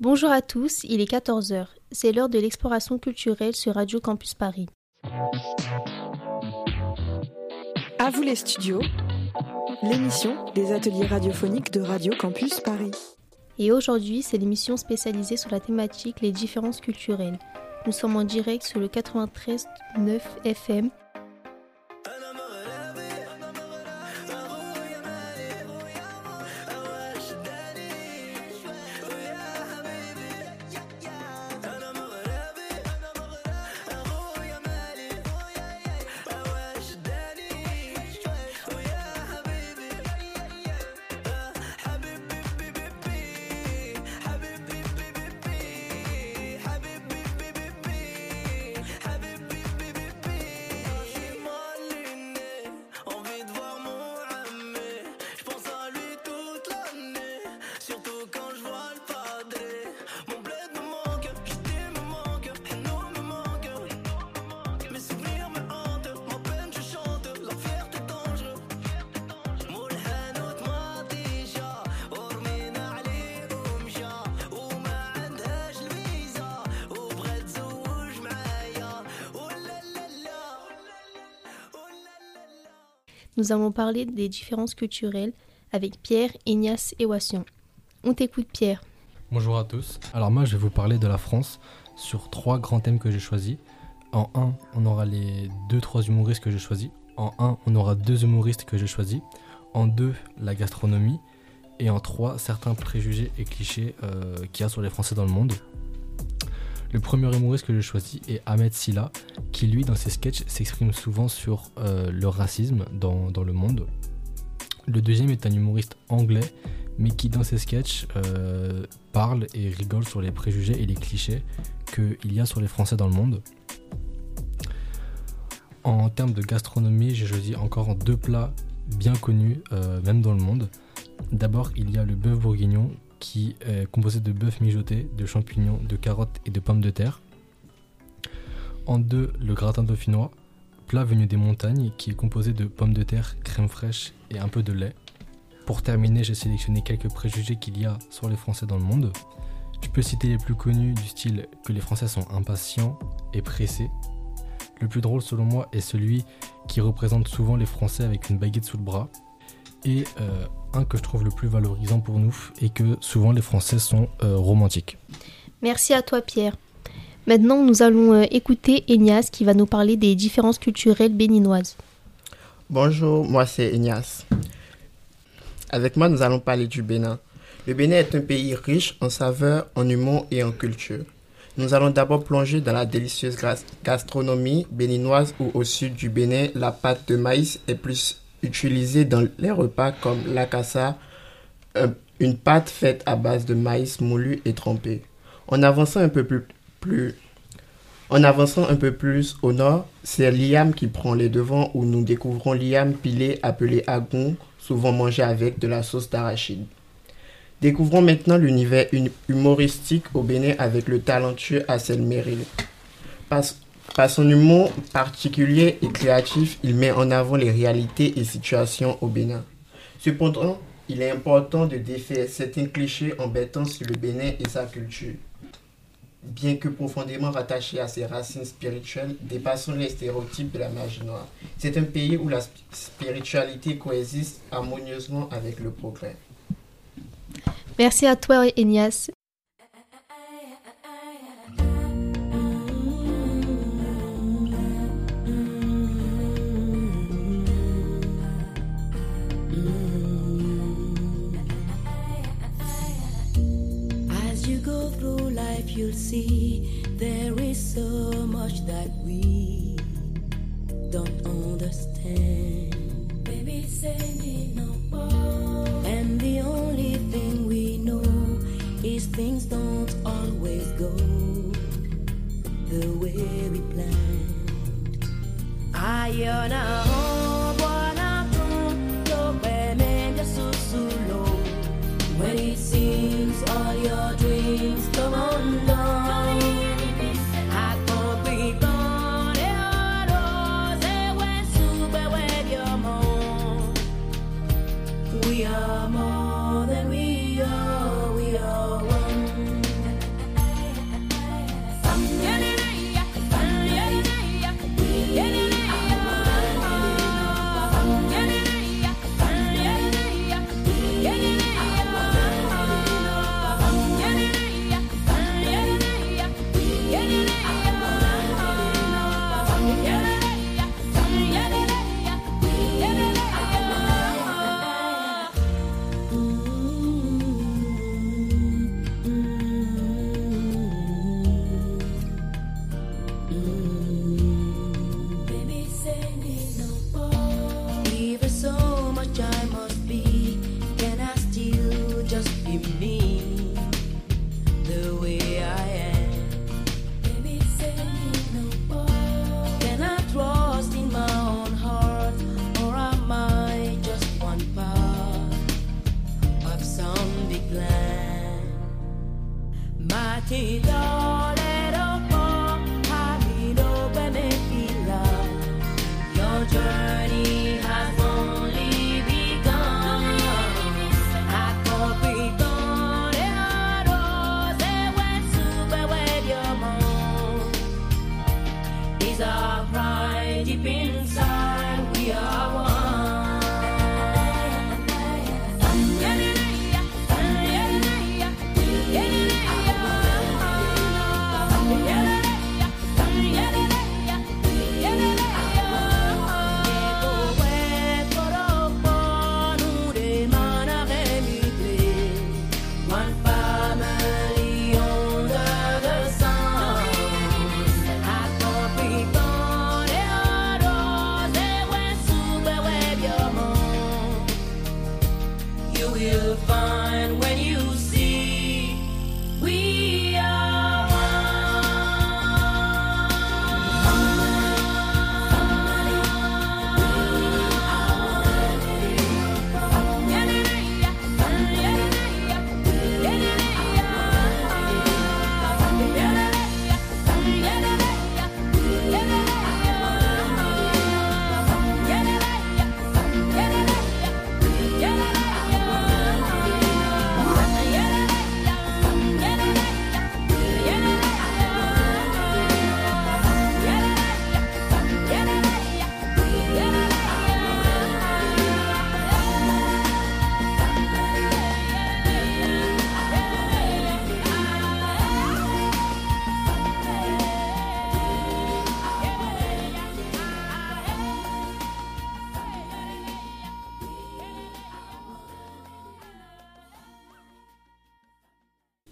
Bonjour à tous, il est 14h. C'est l'heure de l'exploration culturelle sur Radio Campus Paris. À vous les studios, l'émission des ateliers radiophoniques de Radio Campus Paris. Et aujourd'hui, c'est l'émission spécialisée sur la thématique les différences culturelles. Nous sommes en direct sur le 93.9 FM nous allons parler des différences culturelles avec Pierre, Ignace et Wassion. On t'écoute Pierre. Bonjour à tous. Alors moi je vais vous parler de la France sur trois grands thèmes que j'ai choisis. En un, on aura les deux trois humoristes que j'ai choisis. En un, on aura deux humoristes que j'ai choisis. En deux, la gastronomie. Et en trois, certains préjugés et clichés euh, qu'il y a sur les Français dans le monde. Le premier humoriste que j'ai choisi est Ahmed Silla, qui lui, dans ses sketchs, s'exprime souvent sur euh, le racisme dans, le monde. Le deuxième est un humoriste anglais, mais qui dans ses sketchs euh, parle et rigole sur les préjugés et les clichés qu'il y a sur les Français dans le monde. En termes de gastronomie, j'ai choisi encore deux plats bien connus, euh, même dans le monde. D'abord, il y a le bœuf bourguignon, qui est composé de bœuf mijoté, de champignons, de carottes et de pommes de terre. En deux, le gratin dauphinois, plat venu des montagnes qui est composé de pommes de terre, crème fraîche et un peu de lait. Pour terminer, j'ai sélectionné quelques préjugés qu'il y a sur les Français dans le monde. Je peux citer les plus connus du style que les Français sont impatients et pressés. Le plus drôle selon moi est celui qui représente souvent les Français avec une baguette sous le bras. Et euh, un que je trouve le plus valorisant pour nous et que souvent les Français sont euh, romantiques. Merci à toi Pierre. Maintenant, nous allons euh, écouter Ignace qui va nous parler des différences culturelles béninoises. Bonjour, moi c'est Ignace. Avec moi, nous allons parler du Bénin. Le Bénin est un pays riche en saveurs, en humour et en culture. Nous allons d'abord plonger dans la délicieuse gastronomie béninoise où au sud du Bénin, la pâte de maïs est plus utilisée dans les repas comme l'acassa, une pâte faite à base de maïs moulu et trempé. En avançant un peu plus, en avançant un peu plus au nord, c'est l'iam qui prend les devants où nous découvrons l'iam pilé appelé agon, souvent mangé avec de la sauce d'arachide. Découvrons maintenant l'univers humoristique au Bénin avec le talentueux Assel Meril. Par son humour particulier et créatif, il met en avant les réalités et situations au Bénin. Cependant, il est important de défaire certains clichés embêtants sur le Bénin et sa culture. Bien que profondément rattaché à ses racines spirituelles, dépassons les stéréotypes de la magie noire. C'est un pays où la spiritualité coexiste harmonieusement avec le progrès. Merci à toi, Ignace. You'll see there is so much that we don't understand. Baby, say me no more. And the only thing we know is things don't always go the way we planned. I know. When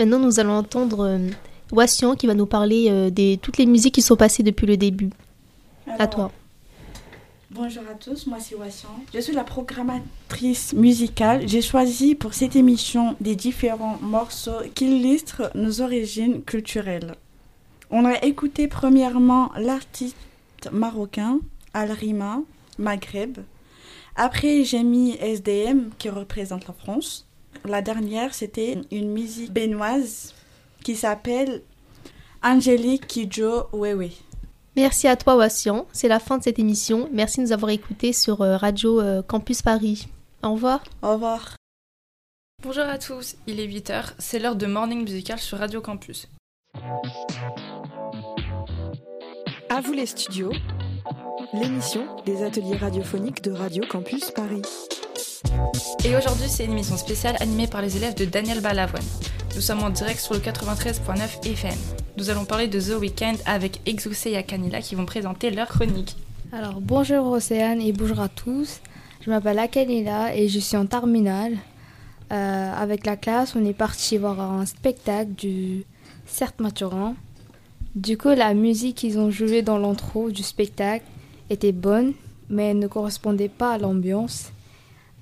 Maintenant, nous allons entendre euh, Wassian qui va nous parler euh, de toutes les musiques qui sont passées depuis le début. à toi. Bonjour à tous, moi c'est Wassian. Je suis la programmatrice musicale. J'ai choisi pour cette émission des différents morceaux qui illustrent nos origines culturelles. On a écouté premièrement l'artiste marocain Al-Rima, Maghreb. Après, j'ai mis SDM qui représente la France. La dernière, c'était une musique bénoise qui s'appelle Angélique Kidjo Wewe. Merci à toi, Wassian. C'est la fin de cette émission. Merci de nous avoir écoutés sur euh, Radio euh, Campus Paris. Au revoir. Au revoir. Bonjour à tous, il est 8h, c'est l'heure de Morning Musical sur Radio Campus. À vous les studios, l'émission des ateliers radiophoniques de Radio Campus Paris. Et aujourd'hui, c'est une émission spéciale animée par les élèves de Daniel Balavoine. Nous sommes en direct sur le 93.9 FM. Nous allons parler de The Weeknd avec Exoucé et Akanila qui vont présenter leur chronique. Alors bonjour Océane et bonjour à tous. Je m'appelle Akanila et je suis en terminale. Euh, avec la classe, on est parti voir un spectacle du Certes Maturin. Du coup, la musique qu'ils ont jouée dans l'intro du spectacle était bonne, mais elle ne correspondait pas à l'ambiance.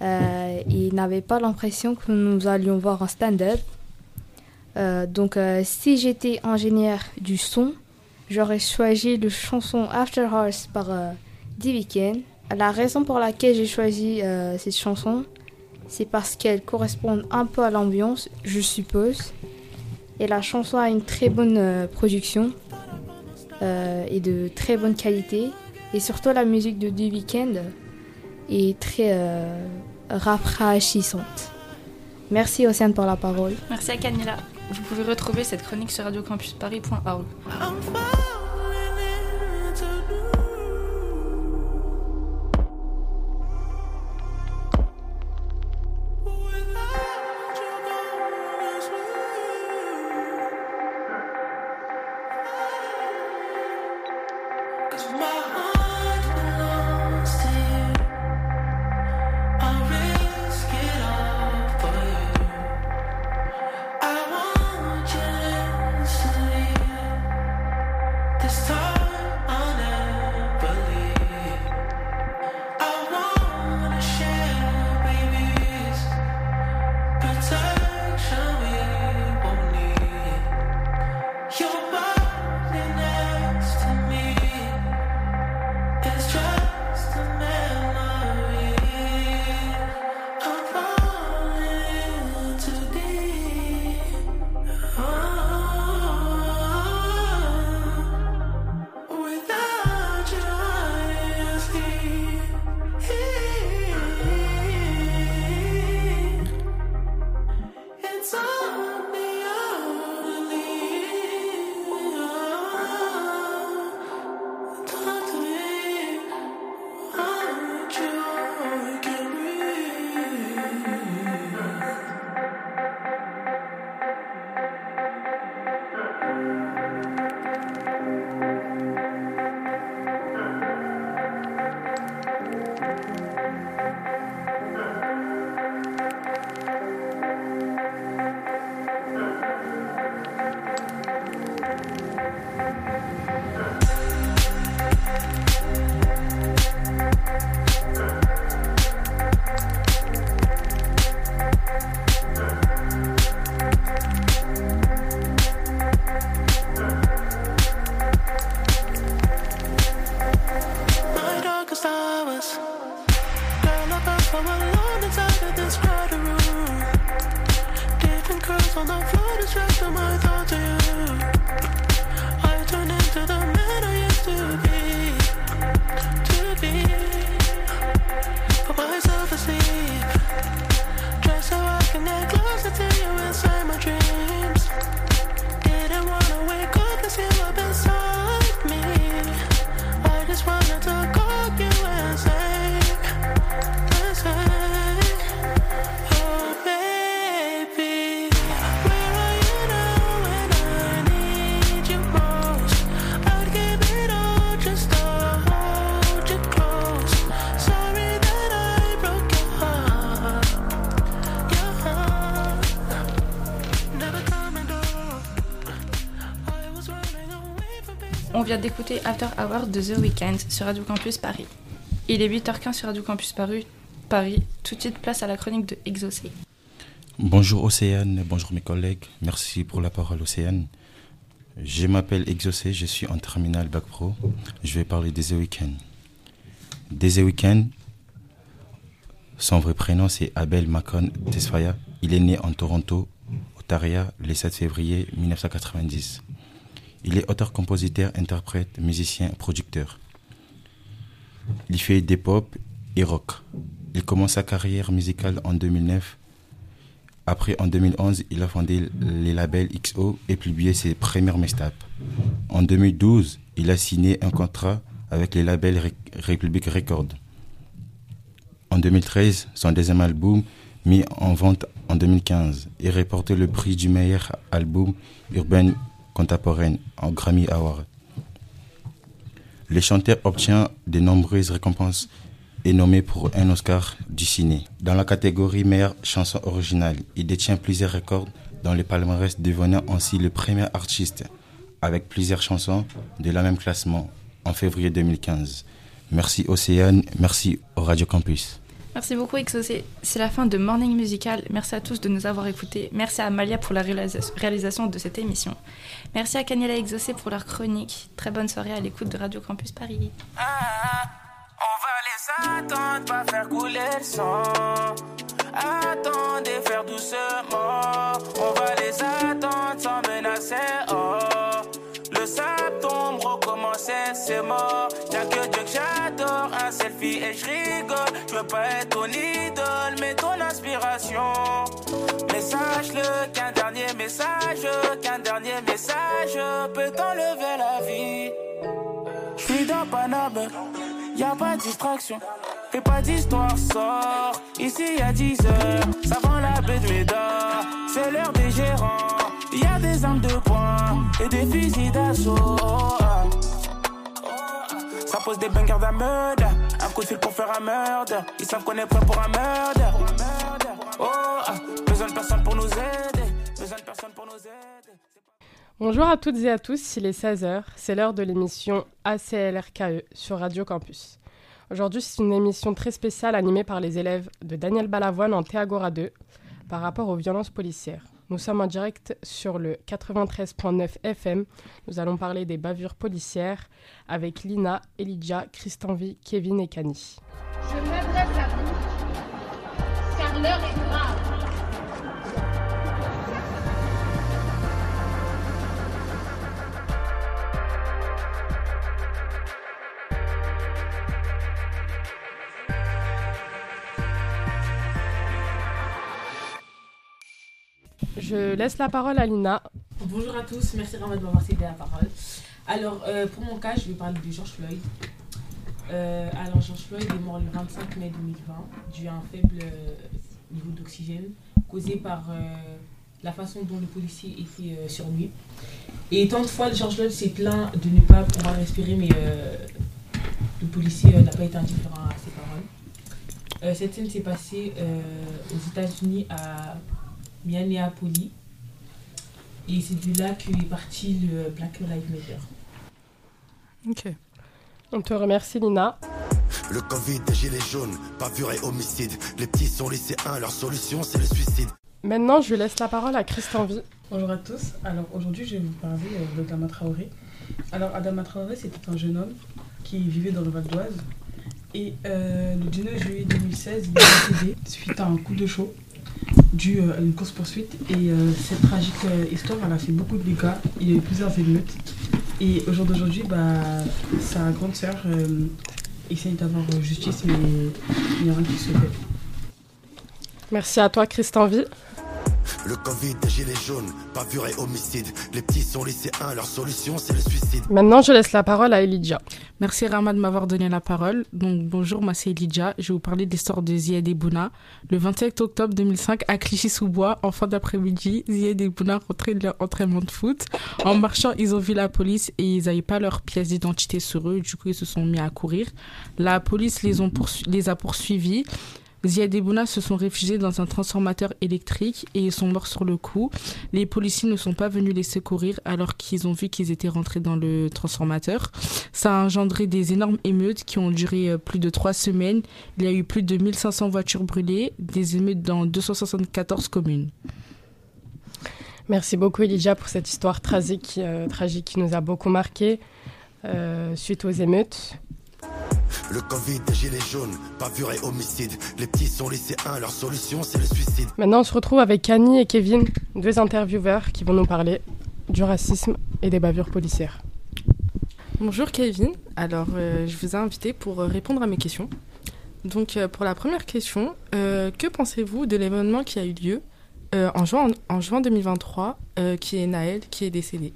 Euh, ils n'avaient pas l'impression que nous allions voir un stand-up. Euh, donc, euh, si j'étais ingénieur du son, j'aurais choisi la chanson After Hours par The Weeknd. La raison pour laquelle j'ai choisi cette chanson, c'est parce qu'elle correspond un peu à l'ambiance, je suppose. Et la chanson a une très bonne production et de très bonne qualité. Et surtout, la musique de The Weeknd est très rafraîchissante. Merci Océane pour la parole. Merci à Camilla. Vous pouvez retrouver cette chronique sur radiocampusparis.org. Cause my d'écouter After Hour de The Weeknd sur Radio Campus Paris. Il est 8h15 sur Radio Campus Paris. Tout de suite, place à la chronique de Exocé. Bonjour Océane, bonjour mes collègues. Merci pour la parole Océane. Je m'appelle Exocé, je suis en terminale Bac Pro. Je vais parler des The Weeknd. Des The Weeknd, son vrai prénom c'est Abel Macon Tesfaya. Il est né en Toronto, Ontario, le 7 février 1990. Il est auteur, compositeur, interprète, musicien, producteur. Il fait des pop et rock. Il commence sa carrière musicale en 2009. Après, en 2011, il a fondé les labels XO et publié ses premières mixtapes. En 2012, il a signé un contrat avec les labels Republic Records. En 2013, son deuxième album, mis en vente en 2015, et remporté le prix du meilleur album urbain contemporaine en Grammy Award. Le chanteur obtient de nombreuses récompenses et nommé pour un Oscar du ciné. Dans la catégorie meilleure chanson originale, il détient plusieurs records dans le palmarès, devenant ainsi le premier artiste avec plusieurs chansons de la même classement en février 2015. Merci Océane, merci au Radio Campus. Merci beaucoup Exocé. C'est la fin de Morning Musical. Merci à tous de nous avoir écoutés. Merci à Malia pour la réalisation de cette émission. Merci à Kanyela Exocé pour leur chronique. Très bonne soirée à l'écoute de Radio Campus Paris. Ah, on va les attendre, pas faire couler le sang. Attendez, faire doucement. On va les attendre sans menacer. Oh. Le septembre recommencer, c'est mort. Y'a que Dieu que j'adore, un selfie et je rigole. Je veux pas être ton idole, mais ton inspiration. Mais sache-le qu'un dernier message, qu'un dernier message peut t'enlever la vie. Je suis dans Paname, y a pas de distraction. Fais pas d'histoire, sort. Ici y a 10 heures, ça vend la baie de Médard. C'est l'heure des gérants. Y a des armes de poing et des fusils d'assaut. Ça pose des bangers d'un meurtre. Un coup de fil pour faire un meurtre. Ils savent qu'on est prêt pour un meurtre. Bonjour à toutes et à tous, il est 16h, c'est l'heure de l'émission ACLRKE sur Radio Campus. Aujourd'hui, c'est une émission très spéciale animée par les élèves de Daniel Balavoine en Théagora 2 par rapport aux violences policières. Nous sommes en direct sur le 93.9 FM. Nous allons parler des bavures policières avec Lina, Elijah, Christanvi, Kevin et Kani. Je car l'heure est grave. Je laisse la parole à Lina. Bonjour à tous, merci Ramad de m'avoir cédé la parole. Alors, euh, pour mon cas, je vais parler de George Floyd. Euh, alors, George Floyd est mort le 25 mai 2020 dû à un faible euh, niveau d'oxygène causé par la façon dont le policier était sur lui. Et tant de fois, George Floyd s'est plaint de ne pas pouvoir respirer, mais le policier n'a pas été indifférent à ses paroles. cette scène s'est passée aux États-Unis à Minneapolis. Et c'est de là qu'est parti le Black Lives Matter. Ok. On te remercie, Lina. Le Covid, des gilets jaunes, pavure et homicide. Les petits sont lycéens, leur solution c'est le suicide. Maintenant, je laisse la parole à Christian Vie. Bonjour à tous. Alors aujourd'hui, je vais vous parler euh, d'Adama Traoré. Alors Adama Traoré, c'était un jeune homme qui vivait dans le Val d'Oise. Et euh, le 19 juillet 2016, il est décédé suite à un coup de chaud dû euh, à une course-poursuite. Et euh, cette tragique euh, histoire, elle a fait beaucoup de dégâts. Il y a eu plusieurs émeutes. Et au jour d'aujourd'hui, bah, sa grande sœur essaye d'avoir justice, mais il n'y a rien qui se fait. Merci à toi, Christian Vie. Le Covid, des gilets jaunes, pavure et homicide. Les petits sont lycéens, leur solution c'est le suicide. Maintenant, je laisse la parole à Elijah. Merci Rama de m'avoir donné la parole. Donc bonjour, moi c'est Elijah. Je vais vous parler de l'histoire de Zied et Bouna. Le 27 octobre 2005, à Clichy-sous-Bois, en fin d'après-midi, Zied et Bouna rentraient de leur entraînement de foot. En marchant, ils ont vu la police et ils n'avaient pas leur pièce d'identité sur eux. Du coup, ils se sont mis à courir. La police les, ont les a poursuivis Ziad et Bouna se sont réfugiés dans un transformateur électrique et ils sont morts sur le coup. Les policiers ne sont pas venus les secourir alors qu'ils ont vu qu'ils étaient rentrés dans le transformateur. Ça a engendré des énormes émeutes qui ont duré euh, plus de trois semaines. Il y a eu plus de 1500 voitures brûlées, des émeutes dans 274 communes. Merci beaucoup Elijah pour cette histoire tragique, euh, qui nous a beaucoup marqué euh, suite aux émeutes. Le Covid des gilets jaunes, bavure et homicide. Les petits sont lycéens, leur solution c'est le suicide. Maintenant on se retrouve avec Annie et Kevin, deux intervieweurs qui vont nous parler du racisme et des bavures policières. Bonjour Kevin, alors euh, je vous ai invité pour euh, répondre à mes questions. Donc euh, pour la première question, euh, que pensez-vous de l'événement qui a eu lieu euh, en, juin, en juin 2023, euh, qui est Naël, qui est décédé?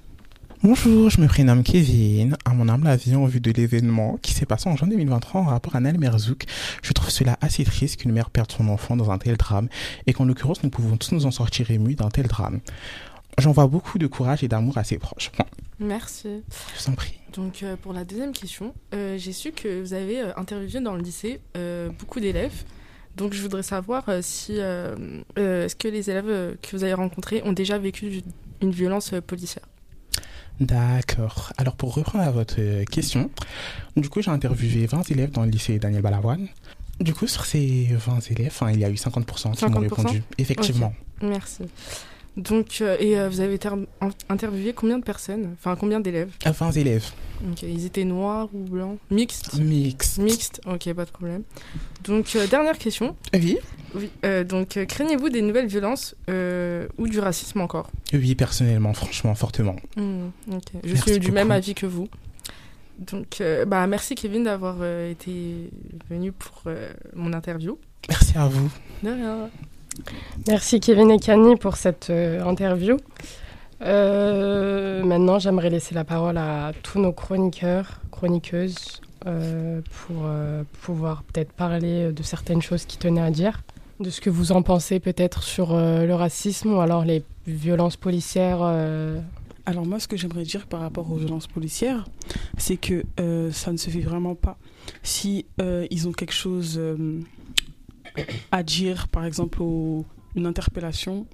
Bonjour, je me prénomme Kevin. À mon humble avis, en vue de l'événement qui s'est passé en juin 2023 en rapport à Naël Merzouk, je trouve cela assez triste qu'une mère perde son enfant dans un tel drame et qu'en l'occurrence, nous pouvons tous nous en sortir émus d'un tel drame. J'envoie beaucoup de courage et d'amour à ses proches. Bon, Merci. je vous en prie. Donc euh, pour la deuxième question, euh, j'ai su que vous avez euh, interviewé dans le lycée beaucoup d'élèves. Donc je voudrais savoir si euh, euh, est-ce que les élèves que vous avez rencontrés ont déjà vécu une violence policière? D'accord. Alors pour reprendre à votre euh, question, du coup j'ai interviewé 20 élèves dans le lycée Daniel Balavoine. Du coup sur ces 20 élèves, il y a eu 50% qui m'ont 50%? répondu. Effectivement. Merci. Donc euh, et euh, vous avez interviewé combien de personnes? Enfin combien d'élèves? Euh, 20 élèves. Ok, ils étaient noirs ou blancs? Mixtes? Mixtes. Mixtes, ok, pas de problème. Donc, euh, dernière question. Oui. Oui, donc, craignez-vous des nouvelles violences ou du racisme encore? Oui, personnellement, franchement, fortement. Ok. Je Merci suis du même avis que vous. Donc, bah, merci Kevin d'avoir été venu pour mon interview. Merci à vous. De rien. Merci Kevin et Kani pour cette euh, interview. Euh, maintenant, j'aimerais laisser la parole à tous nos chroniqueurs, chroniqueuses, euh, pour pouvoir peut-être parler de certaines choses qui tenaient à dire, de ce que vous en pensez peut-être sur le racisme ou alors les violences policières. Alors moi, ce que j'aimerais dire par rapport aux violences policières, c'est que ça ne se fait vraiment pas. Si ils ont quelque chose à dire, par exemple, au- une interpellation,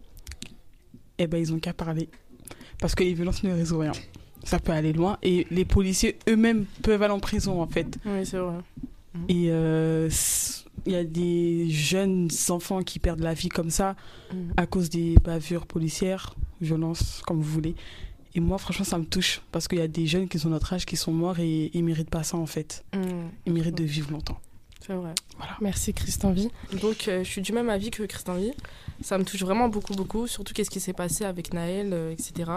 eh ben ils ont qu'à parler. Parce que les violences ne résolvent rien. Ça peut aller loin et les policiers eux-mêmes peuvent aller en prison en fait. Oui, c'est vrai. Et euh, il y a des jeunes enfants qui perdent la vie comme ça Mhm. à cause des bavures policières, violences, comme vous voulez. Et moi, franchement, ça me touche parce qu'il y a des jeunes qui sont notre âge qui sont morts et ils méritent pas ça en fait. Mhm. Ils méritent de vivre longtemps. C'est vrai. Merci Christian Vie. Donc, euh, je suis du même avis que Christian Vie. Ça me touche vraiment beaucoup, beaucoup. Surtout qu'est-ce qui s'est passé avec Naël, euh, etc.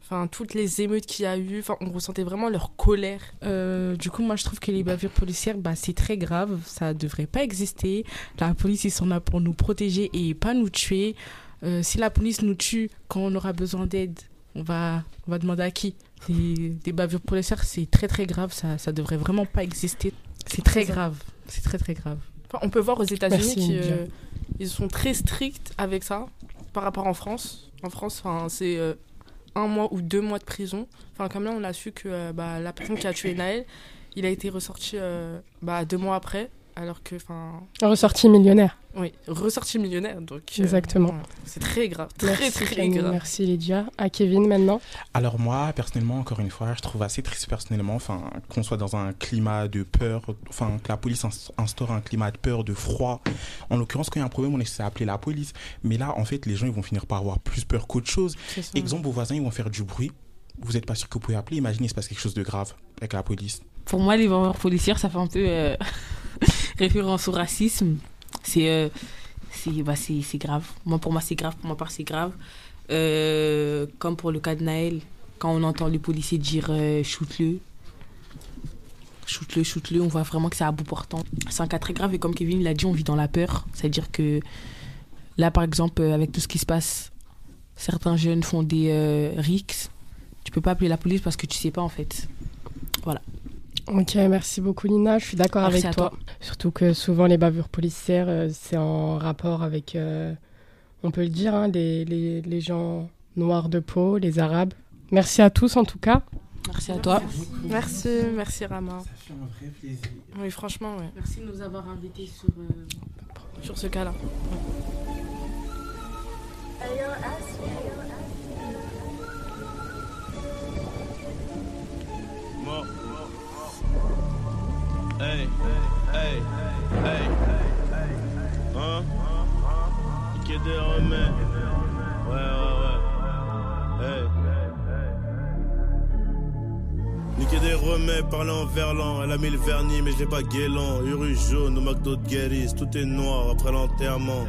Enfin, toutes les émeutes qu'il y a eu. Enfin, on ressentait vraiment leur colère. Euh, du coup, moi, je trouve que les bavures policières, bah, c'est très grave. Ça devrait pas exister. La police, ils sont là pour nous protéger et pas nous tuer. Euh, si la police nous tue quand on aura besoin d'aide, on va, on va demander à qui? Des, des bavures policières, c'est très très grave. Ça, ça devrait vraiment pas exister. C'est très grave. C'est très très grave. Enfin, on peut voir aux États-Unis qu'ils Lydia. sont très stricts avec ça par rapport en France. En France, enfin, c'est euh, un mois ou deux mois de prison. Enfin, comme là, on a su que euh, bah, la personne qui a tué Naël, il a été ressorti euh, bah, deux mois après, alors que, enfin, Ressorti millionnaire. oui, ressorti millionnaire. Donc, euh, Exactement. c'est très grave, très Merci, très Camille, grave. Merci Lydia. À Kevin maintenant. Alors moi, personnellement, encore une fois, je trouve assez triste personnellement, enfin, qu'on soit dans un climat de peur, enfin, que la police inst- instaure un climat de peur, de froid. En l'occurrence, quand il y a un problème, on essaie d'appeler la police. Mais là, en fait, les gens, ils vont finir par avoir plus peur qu'autre chose. Exemple, vos voisins, ils vont faire du bruit. Vous n'êtes pas sûr que vous pouvez appeler. Imaginez, il se passe quelque chose de grave avec la police. Pour moi, les bavures policières, ça fait un peu euh, référence au racisme. C'est euh, bah, grave. Moi, pour moi, c'est grave. Pour ma part, c'est grave. Euh, comme pour le cas de Naël, quand on entend les policiers dire euh, shoot-le, shoot-le, shoot-le, on voit vraiment que c'est à bout portant. C'est un cas très grave et comme Kevin l'a dit, on vit dans la peur. C'est-à-dire que là, par exemple, euh, avec tout ce qui se passe, certains jeunes font des rixes. Tu peux pas appeler la police parce que tu sais pas en fait. Voilà. Ok, merci beaucoup Nina, je suis d'accord Merci avec toi. toi. Surtout que souvent les bavures policières, euh, c'est en rapport avec, euh, on peut le dire, hein, les, les, les gens noirs de peau, les arabes. Merci à tous en tout cas. Merci à toi. Merci, merci Rama. Ça fait un vrai plaisir. Oui, franchement, ouais. Merci de nous avoir invités sur. sur ce cas-là. Hey, hey, hey. Hein? Niquer des remèdes. Ouais, ouais, ouais. Hey. Niquer des remèdes, parler en verlan. Elle a mis le vernis, mais je l'ai pas guélant. Uru jaune au McDo de Guéris. Tout est noir après l'enterrement.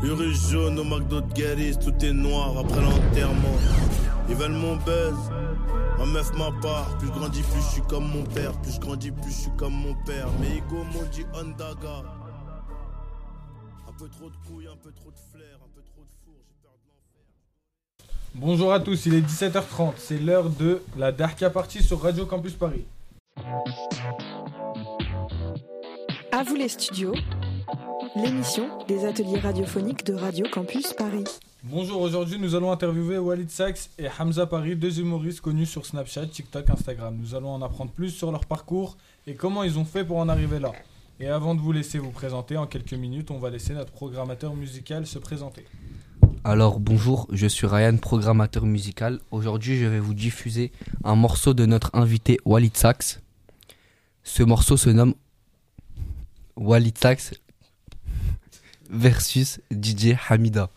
Uru jaune au McDo de Guéris. Tout est noir après l'enterrement. Ils veulent mon buzz. Ma meuf ma part, plus je grandis, plus je suis comme mon père. Plus je grandis, plus je suis comme mon père. Mais Ego m'ont dit Ondaga. Un peu trop de couilles, un peu trop de flair, un peu trop de four, j'ai peur de l'enfer. Bonjour à tous, il est 17h30, c'est l'heure de la Darka Party sur Radio Campus Paris. À vous les studios, l'émission des ateliers radiophoniques de Radio Campus Paris. Bonjour, aujourd'hui nous allons interviewer Walid Sachs et Hamza Paris, deux humoristes connus sur Snapchat, TikTok, Instagram. Nous allons en apprendre plus sur leur parcours et comment ils ont fait pour en arriver là. Et avant de vous laisser vous présenter, en quelques minutes, on va laisser notre programmateur musical se présenter. Alors bonjour, je suis Ryan, programmateur musical. Aujourd'hui, je vais vous diffuser un morceau de notre invité Walid Sachs. Ce morceau se nomme Walid Sachs versus DJ Hamida.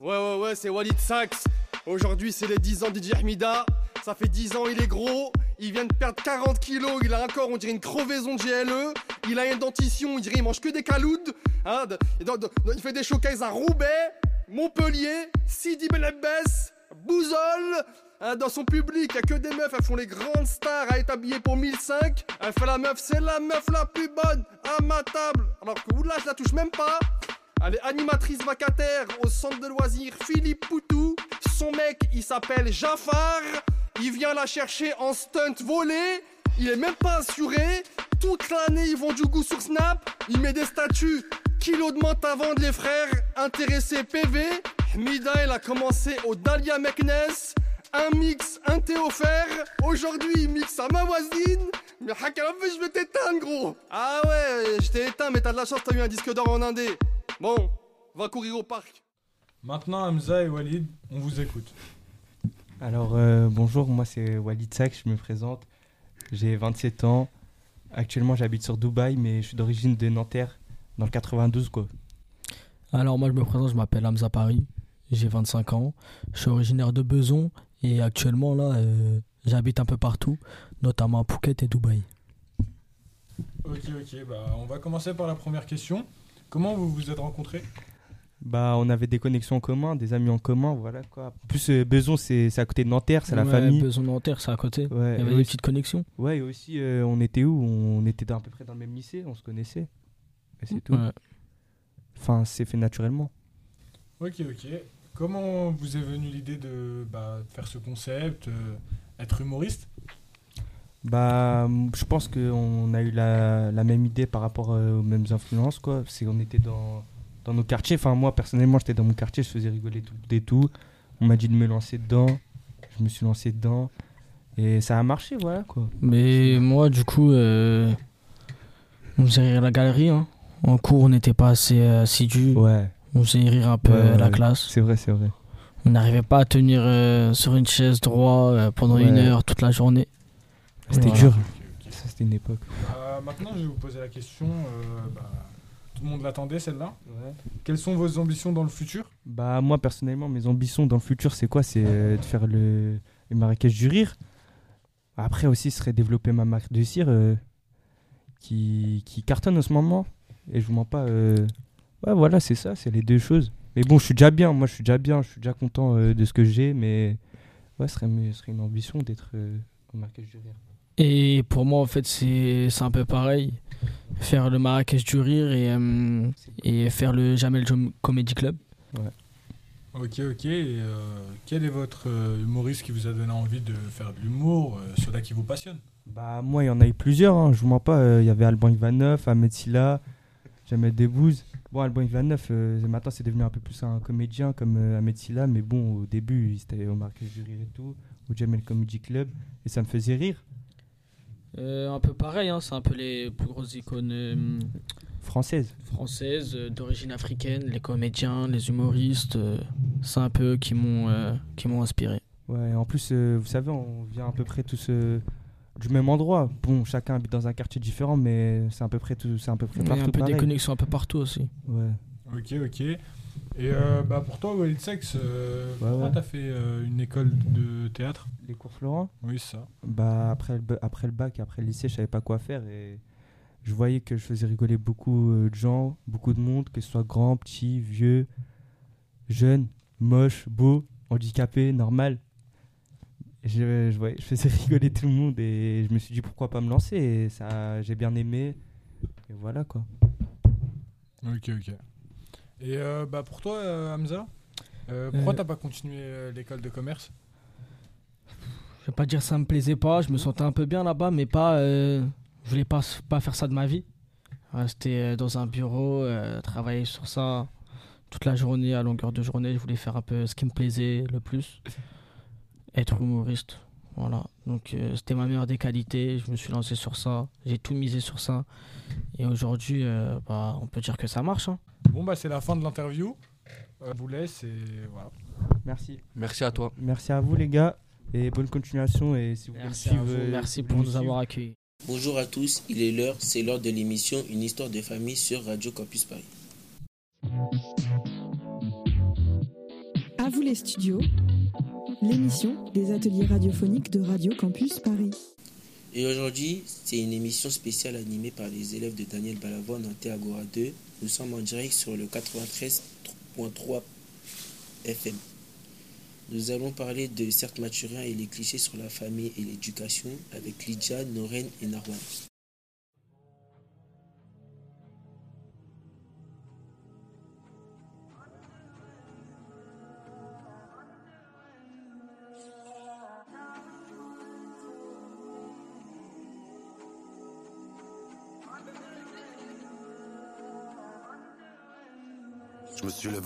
Ouais, ouais, ouais, c'est Walid Sachs. Aujourd'hui, c'est les 10 ans de DJ Hamida. Ça fait 10 ans, il est gros. Il vient de perdre 40 kilos. Il a un corps, on dirait une crevaison de GLE. Il a une dentition, on dirait il mange que des caloudes. Hein, il fait des showcases à Roubaix, Montpellier, Sidi Belembès, Bouzol. Hein, dans son public, il y a que des meufs, elles font les grandes stars à être habillées pour 1005. Elle fait la meuf, c'est la meuf la plus bonne à ma table. Alors que oula, je la touche même pas. Est animatrice vacataire au centre de loisirs Philippe Poutou. Son mec, il s'appelle Jafar. Il vient la chercher en stunt volé. Il est même pas assuré. Toute l'année, ils vont du goût sur Snap. Il met des statuts. Kilo de menthe à vendre, les frères. Intéressé PV. Mida, elle a commencé au Dahlia Meknes. Un mix, un thé. Aujourd'hui, il mixe à ma voisine. Mais je vais t'éteindre, gros. Ah ouais, je t'ai éteint, mais t'as de la chance, t'as eu un disque d'or en Indé. Bon, va courir au parc. Maintenant, Hamza et Walid, on vous écoute. Alors euh, bonjour, moi c'est Walid Sak, je me présente. J'ai 27 ans. Actuellement j'habite sur Dubaï, mais je suis d'origine de Nanterre, dans le 92 quoi. Alors moi je me présente, je m'appelle Hamza Paris, j'ai 25 ans, je suis originaire de Beson et actuellement là euh, j'habite un peu partout, notamment à Phuket et Dubaï. Ok, ok, bah on va commencer par la première question. Comment vous vous êtes rencontrés? Bah on avait des connexions en commun, des amis en commun, voilà quoi. En plus euh, Beson c'est c'est à côté de Nanterre, c'est la famille. Beson Nanterre, c'est à côté. Ouais, Il y avait des aussi- petites connexions. Ouais, et aussi euh, on était où? On était à peu près dans le même lycée, on se connaissait. Et c'est tout. Ouais. Enfin, c'est fait naturellement. Ok, ok. Comment vous est venue l'idée de bah, faire ce concept, euh, être humoriste? Bah, je pense qu'on a eu la, la même idée par rapport euh, aux mêmes influences, quoi. C'est on était dans, dans nos quartiers. Enfin, moi, personnellement, j'étais dans mon quartier, je faisais rigoler tout et tout. On m'a dit de me lancer dedans. Je me suis lancé dedans. Et ça a marché, voilà, quoi. Mais moi du coup, euh, on faisait rire la galerie. hein. En cours on n'était pas assez euh, assidus. Ouais. On faisait rire un peu Ouais, euh, la ouais, classe. C'est vrai, c'est vrai. On n'arrivait pas à tenir euh, sur une chaise droit euh, pendant Ouais. une heure toute la journée. C'était Voilà. dur. Ça, c'était une époque. Bah, Maintenant, je vais vous poser la question. euh, bah, tout le monde l'attendait, celle-là. Quelles sont vos ambitions dans le futur? Bah moi personnellement mes ambitions dans le futur c'est quoi? C'est euh, de faire le, le marécage du rire. Après aussi ce serait développer ma marque de cire euh, qui, qui cartonne en ce moment. Et je vous mens pas. euh, Ouais voilà c'est ça, c'est les deux choses. Mais bon je suis déjà bien, moi je suis déjà bien, je suis déjà content euh, de ce que j'ai. Mais ouais ce serait, ce serait une ambition d'être euh, au marécage du rire. Et pour moi, en fait, c'est c'est un peu pareil. Faire le Marrakech du Rire et, euh, et faire le Jamel Jom Comedy Club. Ok, ok. Et, euh, quel est votre euh, humoriste qui vous a donné envie de faire de l'humour, euh, celui-là qui vous passionne Bah moi il y en a eu plusieurs, hein, je vous mens pas. euh, Il y avait Alban Ivanov, Ahmed Silla, Jamel Debbouze. Bon Alban Ivanov euh, maintenant c'est devenu un peu plus un comédien comme euh, Ahmed Silla, mais bon au début il était au Marqués du Rire et tout, au Jamel Comedy Club, et ça me faisait rire. Euh, un peu pareil, hein, c'est un peu les plus grosses icônes euh, Françaises. françaises euh, d'origine africaine, les comédiens, les humoristes, euh, c'est un peu eux qui m'ont euh, qui m'ont inspiré. Ouais, en plus, euh, vous savez, on vient à peu près tous euh, du même endroit. Bon, chacun habite dans un quartier différent, mais c'est à peu près tout, c'est à peu près Il y a partout un peu des connexions un peu partout aussi. Ouais. Ok, ok. Et euh, bah pour toi, Walid Sex, euh, Ouais, pourquoi ouais. t'as fait euh, une école de théâtre? Les cours Florent? Oui, ça. Bah après le, après le bac, après le lycée, je savais pas quoi faire et je voyais que je faisais rigoler beaucoup euh, de gens, beaucoup de monde, que ce soit grand, petit, vieux, jeune, moche, beau, handicapé, normal. Je, je, voyais- je faisais rigoler tout le monde et je me suis dit pourquoi pas me lancer? Et ça j'ai bien aimé et voilà quoi. Ok, ok. Et euh, bah pour toi, euh, Hamza, euh, pourquoi Euh, t'as pas continué euh, l'école de commerce? Je vais pas dire ça me plaisait pas, je me sentais un peu bien là-bas, mais pas. euh, je voulais pas, pas faire ça de ma vie. Rester dans un bureau, travailler sur ça toute la journée, à longueur de journée. Je voulais faire un peu ce qui me plaisait le plus. Être humoriste. Voilà. Donc c'était ma meilleure des qualités. Je me suis lancé sur ça. J'ai tout misé sur ça. Et aujourd'hui, bah, on peut dire que ça marche. hein. Bon bah c'est la fin de l'interview. Euh, je vous laisse et voilà. Merci. Merci à toi. Merci à vous les gars et bonne continuation et si vous voulez Merci me à suivre, vous, euh, merci pour voulez nous avoir accueillis. Bonjour à tous, il est l'heure, c'est l'heure de l'émission Une histoire de famille sur Radio Campus Paris. À vous les studios, l'émission des ateliers radiophoniques de Radio Campus Paris. Et aujourd'hui, c'est une émission spéciale animée par les élèves de Daniel Balavoine en Théagora 2. Nous sommes en direct sur le 93.3 FM. Nous allons parler de Certes Mathurin et les clichés sur la famille et l'éducation avec Lydia, Noren et Narwan.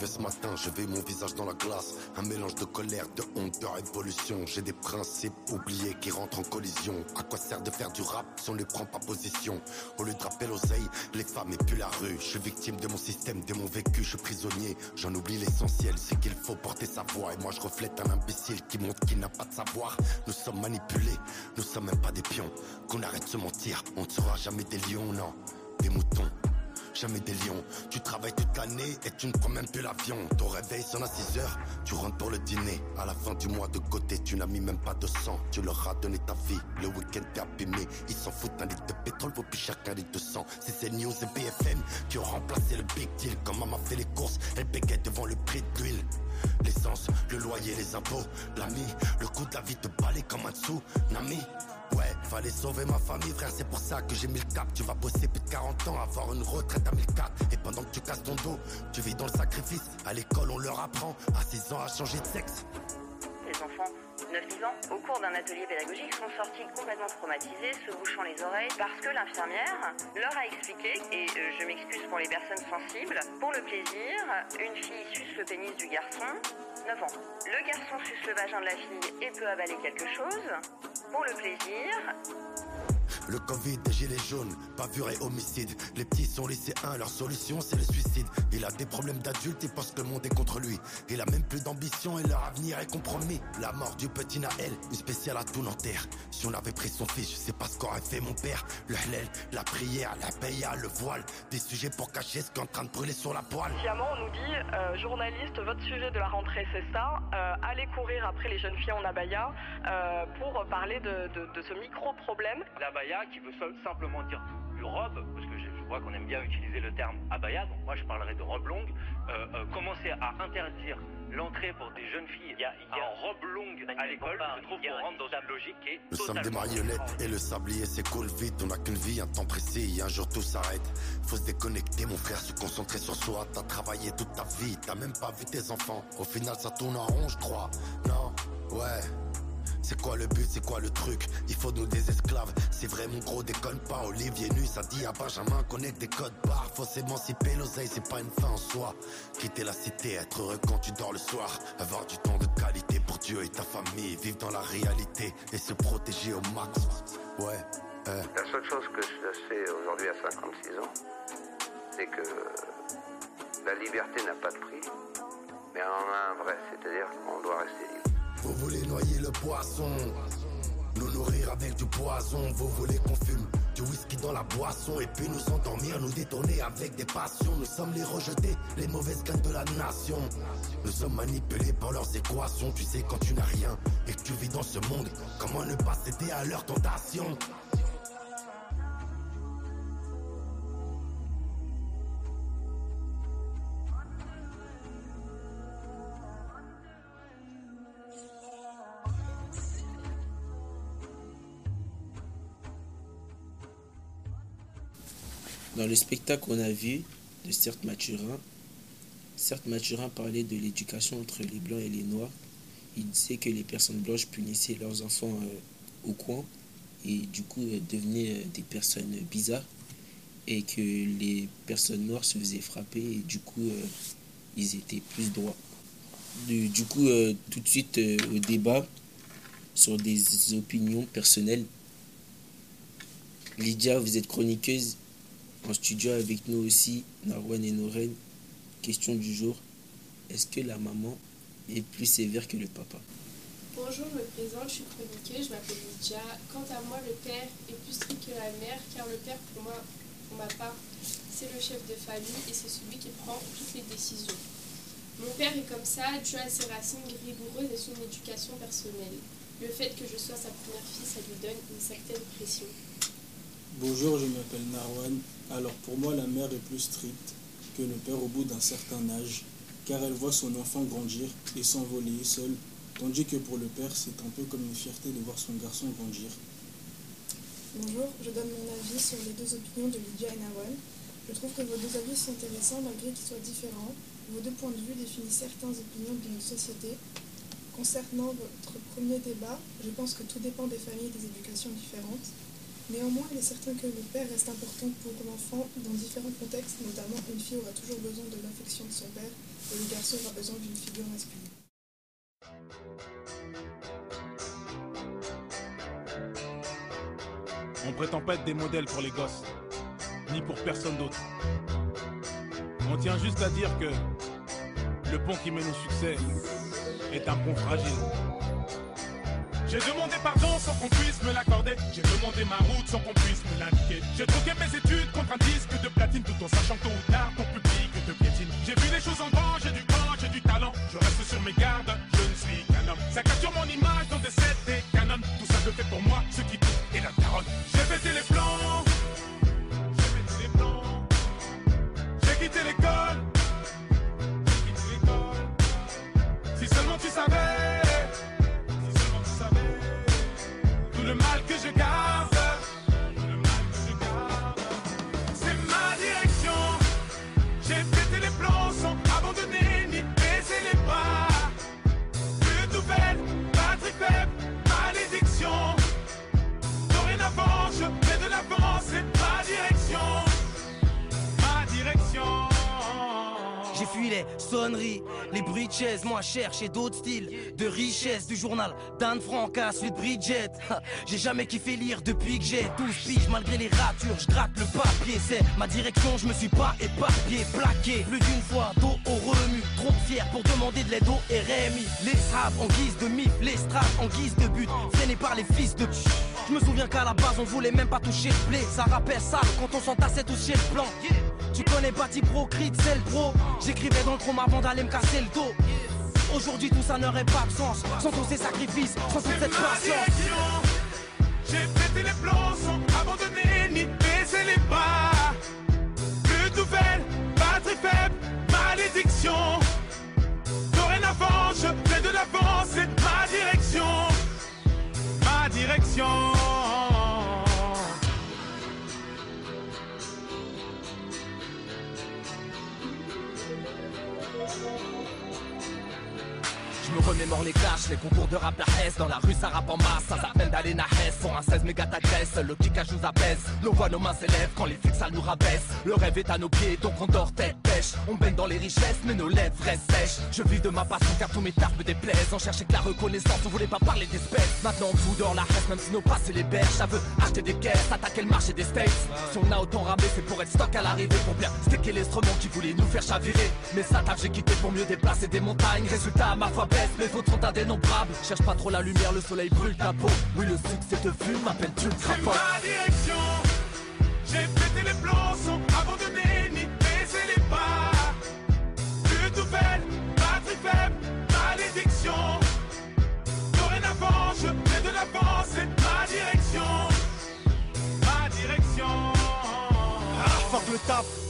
Ce matin, je vais mon visage dans la glace. Un mélange de colère, de honte, de révolution. J'ai des principes oubliés qui rentrent en collision. À quoi sert de faire du rap si on ne prend pas position? Au lieu de rappeler l'oseille, les femmes et puis la rue. Je suis victime de mon système, de mon vécu, je suis prisonnier. J'en oublie l'essentiel, c'est qu'il faut porter sa voix. Et moi je reflète un imbécile qui montre qu'il n'a pas de savoir. Nous sommes manipulés, nous sommes même pas des pions. Qu'on arrête de se mentir, on ne sera jamais des lions, non. Des moutons jamais des lions. Tu travailles toute l'année et tu ne prends même plus l'avion. Ton réveil sonne à 6 heures, tu rentres pour le dîner. À la fin du mois de côté, tu n'as mis même pas de sang. Tu leur as donné ta vie, le week-end t'es abîmé. Ils s'en foutent d'un litre de pétrole, vaut plus cher qu'un litre de sang. C'est ces news et BFM qui ont remplacé le big deal. Quand maman fait les courses, elle bégaye devant le prix de l'huile. L'essence, le loyer, les impôts, l'ami, le coût de la vie te balait comme un dessous, Nami. Ouais, fallait sauver ma famille, frère, c'est pour ça que j'ai mis le cap. Tu vas bosser plus de 40 ans, avoir une retraite à 1004. Et pendant que tu casses ton dos, tu vis dans le sacrifice. À l'école, on leur apprend à 6 ans à changer de sexe. Les enfants 9-10 ans, au cours d'un atelier pédagogique, sont sortis complètement traumatisés, se bouchant les oreilles, parce que l'infirmière leur a expliqué, et euh, je m'excuse pour les personnes sensibles, pour le plaisir, une fille suce le pénis du garçon, 9 ans. Le garçon suce le vagin de la fille et peut avaler quelque chose, pour le plaisir, Le Covid, des gilets jaunes, bavure et homicide. Les petits sont lycéens, leur solution c'est le suicide. Il a des problèmes d'adulte, il pense que le monde est contre lui. Il a même plus d'ambition et leur avenir est compromis. La mort du petit Naël, une spéciale à tout Nanterre. Si on avait pris son fils, je sais pas ce qu'aurait fait mon père. Le halal, la prière, la païa, le voile. Des sujets pour cacher ce qui est en train de brûler sur la poêle. Sciemment, on nous dit, euh, journaliste, votre sujet de la rentrée, c'est ça. Euh, allez courir après les jeunes filles en abaya euh, pour parler de, de- de ce micro-problème. L'abaya qui veut simplement dire robe, parce que je, je vois qu'on aime bien utiliser le terme abaya, donc moi je parlerai de robe longue, euh, euh, commencer à interdire l'entrée pour des jeunes filles en robe longue à l'école, je trouve qu'on rentre dans une logique qui est Nous sommes des marionnettes et le sablier s'écoule vite. On n'a qu'une vie, un temps précis, et un jour tout s'arrête. Faut se déconnecter, mon frère, se concentrer sur soi. T'as travaillé toute ta vie, t'as même pas vu tes enfants. Au final, ça tourne en rond, je crois. Non, ouais. C'est quoi le but, c'est quoi le truc? Il faut nous des esclaves. C'est vrai, mon gros déconne pas. Olivier nu, ça dit à Benjamin qu'on est des codes barres. Faut s'émanciper, l'oseille, c'est pas une fin en soi. Quitter la cité, être heureux quand tu dors le soir. Avoir du temps de qualité pour Dieu et ta famille. Vivre dans la réalité et se protéger au max. Ouais. La seule chose que je sais aujourd'hui à 56 ans, c'est que la liberté n'a pas de prix, mais elle en a un vrai, c'est-à-dire qu'on doit rester libre. Vous voulez noyer le poisson, nous nourrir avec du poison. Vous voulez qu'on fume du whisky dans la boisson et puis nous endormir, nous détourner avec des passions. Nous sommes les rejetés, les mauvaises gangs de la nation. Nous sommes manipulés par leurs équations. Tu sais quand tu n'as rien et que tu vis dans ce monde, comment ne pas céder à leurs tentations Dans le spectacle qu'on a vu de Certes Mathurin, Certes Mathurin parlait de l'éducation entre les blancs et les noirs. Il disait que les personnes blanches punissaient leurs enfants euh, au coin et du coup euh, devenaient euh, des personnes bizarres et que les personnes noires se faisaient frapper et du coup ils étaient plus droits. Du, coup, tout de suite au débat sur des opinions personnelles. Lydia, vous êtes chroniqueuse en studio avec nous aussi, Narwan et Noren. Question du jour est-ce que la maman est plus sévère que le papa? Bonjour, je me présente, je suis chroniqueuse, je m'appelle Lydia. Quant à moi, le père est plus strict que la mère, car le père, pour moi, pour ma part, c'est le chef de famille et c'est celui qui prend toutes les décisions. Mon père est comme ça, dû à ses racines rigoureuses et son éducation personnelle. Le fait que je sois sa première fille, ça lui donne une certaine pression. Bonjour, je m'appelle Narwan. Alors pour moi, la mère est plus stricte que le père au bout d'un certain âge, car elle voit son enfant grandir et s'envoler seul, tandis que pour le père, c'est un peu comme une fierté de voir son garçon grandir. Bonjour, je donne mon avis sur les deux opinions de Lydia et Nawan. Je trouve que vos deux avis sont intéressants malgré qu'ils soient différents. Vos deux points de vue définissent certaines opinions de notre société. Concernant votre premier débat, je pense que tout dépend des familles et des éducations différentes. Néanmoins, il est certain que le père reste important pour l'enfant dans différents contextes, notamment une fille aura toujours besoin de l'affection de son père et le garçon aura besoin d'une figure masculine. On prétend pas être des modèles pour les gosses, ni pour personne d'autre. On tient juste à dire que le pont qui mène au succès est un pont fragile. J'ai demandé pardon sans qu'on puisse me l'accorder. J'ai demandé ma route sans qu'on puisse me l'indiquer. J'ai troqué mes études contre un disque de platine tout en sachant que tôt ou tard ton public te piétine. J'ai vu les choses en grand, j'ai du temps, j'ai du talent. Je reste sur mes gardes, je ne suis qu'un homme. Ça capture mon image dans des sets et canons. Tout ça je fais pour moi, moi chercher d'autres styles de richesse du journal d'Anne Frank à celui de Bridget. J'ai jamais kiffé lire depuis que j'ai 12 piges, malgré les ratures, je gratte le papier. C'est ma direction, je me suis pas éparpillé, plaqué plus d'une fois, dos au remue. Trop fier pour demander de l'aide au RMI. Les straps en guise de mif, les straps en guise de but, freinés par les fils de. Je me souviens qu'à la base on voulait même pas toucher le blé. Ça rappelle ça quand on s'entassait tous chez le plan. Tu connais pas Pro, Crit, c'est le pro. J'écrivais dans le chrome avant d'aller me casser le dos. Aujourd'hui tout ça n'aurait pas de sens sans tous ces sacrifices, sans toute cette patience. J'ai pété les plans sans abandonner ni baisser les bras. Plus de nouvelles, batterie faible, malédiction. Les concours de rap S Dans la rue ça rappe en masse, ça s'appelle d'aller Hess Pour un 16 méga t'agresse, le kickage nous apaise Nos voix, nos mains s'élèvent quand les flics ça nous rabaisse. Le rêve est à nos pieds, donc on dort tête pêche. On baigne dans les richesses, mais nos lèvres restent sèches. Je vis de ma passion car tous mes tarpes me déplaisent. On cherchait que la reconnaissance, on voulait pas parler d'espèces. Maintenant on fout dans la reste, même si nos passés les berges. Ça veut acheter des caisses, attaquer le marché des States. Si on a autant ramé, c'est pour être stock à l'arrivée Pour bien sticker l'instrument qui voulait nous faire chavirer. Mais ça taf j'ai quitté pour mieux déplacer des montagnes. Résultat ma foi baisse, mes fautes sont indénombrables Cherche pas trop la lumière, le soleil brûle ta peau. Oui le succès te fume, m'appelle-tu le crapaud? Ma direction. J'ai pété les plombs sans abandonner ni baisser les pas Plus nouvelle, batterie faible, malédiction. Dorénavant je fais de l'avance, c'est ma direction. Ma direction. Ah, fuck le taf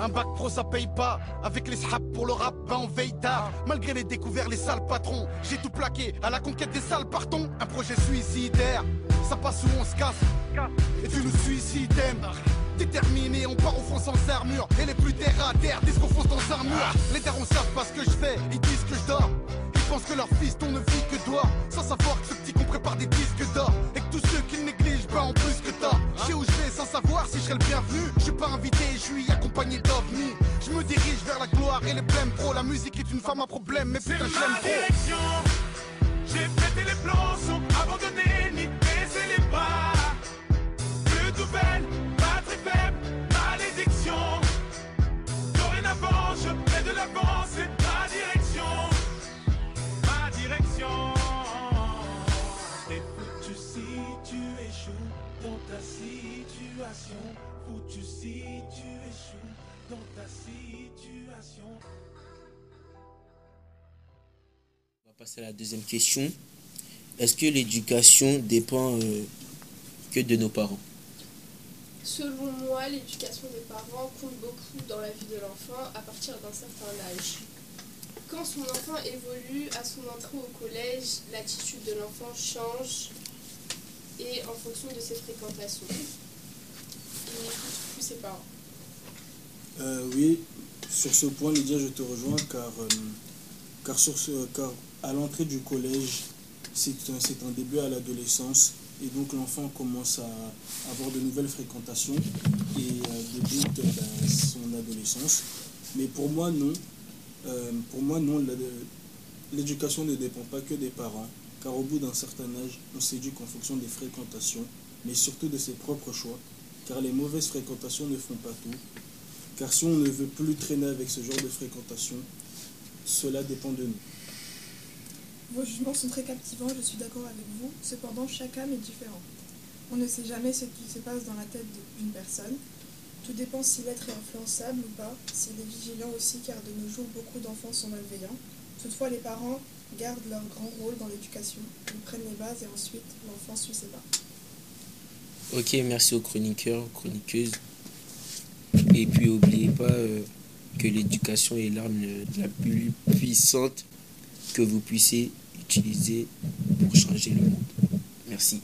un bac pro ça paye pas. Avec les sraps pour le rap ben on veille tard. Malgré les découverts les sales patrons J'ai tout plaqué. À la conquête des sales partons. Un projet suicidaire. Ça passe où on se casse? Et tu nous suicides Déterminé, on part au fond sans armure. Et les plus terre à disent qu'on fonce dans un mur. Les darons savent pas ce que je fais, ils disent que je dors. Ils pensent que leur fils on ne vit que toi. Sans savoir que ce petit qu'on prépare des disques d'or. Et que tous ceux qui pas en plus que toi Je sais où je vais sans savoir si je serai le bienvenu. Je suis pas invité, je suis accompagné d'ovnis. Je me dirige vers la gloire et les blèmes pro La musique est une femme à problème mais putain je l'aime trop. J'ai pété les plombs sans abandonner situation Foutu si tu échoues dans ta situation On va passer à la deuxième question. Est-ce que l'éducation dépend euh, que de nos parents? Selon moi, l'éducation des parents compte beaucoup dans la vie de l'enfant à partir d'un certain âge. Quand son enfant évolue à son entrée au collège, l'attitude de l'enfant change et en fonction de ses fréquentations. Ses parents. Euh, oui, sur ce point, Lydia, je te rejoins car, euh, sur ce, car à l'entrée du collège, c'est un, début à l'adolescence et donc l'enfant commence à avoir de nouvelles fréquentations et euh, débute ben, son adolescence. Mais pour moi, non. Pour moi, non, l'éducation ne dépend pas que des parents car au bout d'un certain âge, on s'éduque en fonction des fréquentations, mais surtout de ses propres choix car les mauvaises fréquentations ne font pas tout. Car si on ne veut plus traîner avec ce genre de fréquentation, cela dépend de nous. Vos jugements sont très captivants, je suis d'accord avec vous. Cependant, chaque âme est différente. On ne sait jamais ce qui se passe dans la tête d'une personne. Tout dépend si l'être est influençable ou pas, s'il est vigilant aussi, car de nos jours, beaucoup d'enfants sont malveillants. Toutefois, les parents gardent leur grand rôle dans l'éducation. Ils prennent les bases et ensuite, l'enfant suit ses pas. Ok, merci aux chroniqueurs, aux chroniqueuses. Et puis, n'oubliez pas euh, que l'éducation est l'arme la plus puissante que vous puissiez utiliser pour changer le monde. Merci.